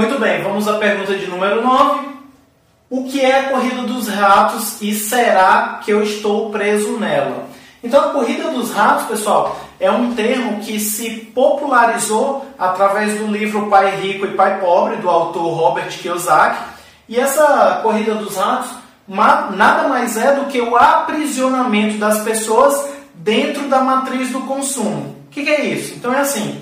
Muito bem, vamos à pergunta de número 9. O que é a corrida dos ratos e será que eu estou preso nela? Então, a corrida dos ratos, pessoal, é um termo que se popularizou através do livro Pai Rico e Pai Pobre, do autor Robert Kiyosaki. E essa corrida dos ratos nada mais é do que o aprisionamento das pessoas dentro da matriz do consumo. O que, que é isso? Então é assim: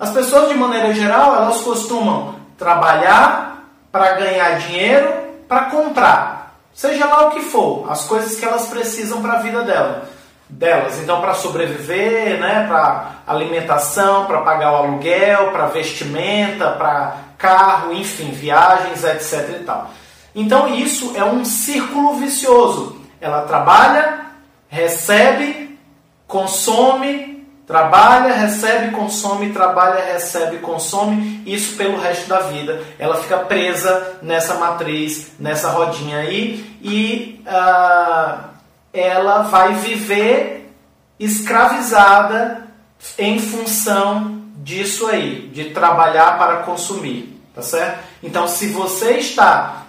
as pessoas, de maneira geral, elas costumam trabalhar para ganhar dinheiro, para comprar, seja lá o que for, as coisas que elas precisam para a vida dela, delas. Então, para sobreviver, né, para alimentação, para pagar o aluguel, para vestimenta, para carro, enfim, viagens, etc. E tal. Então, isso é um círculo vicioso. Ela trabalha, recebe, consome, Trabalha, recebe, consome, trabalha, recebe, consome, isso pelo resto da vida. Ela fica presa nessa matriz, nessa rodinha aí, e uh, ela vai viver escravizada em função disso aí, de trabalhar para consumir, tá certo? Então, se você está,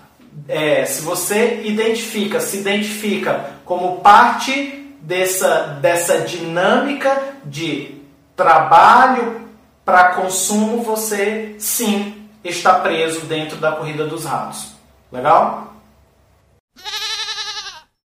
é, se você identifica, se identifica como parte dessa, dessa dinâmica de trabalho para consumo, você sim está preso dentro da corrida dos ratos. Legal?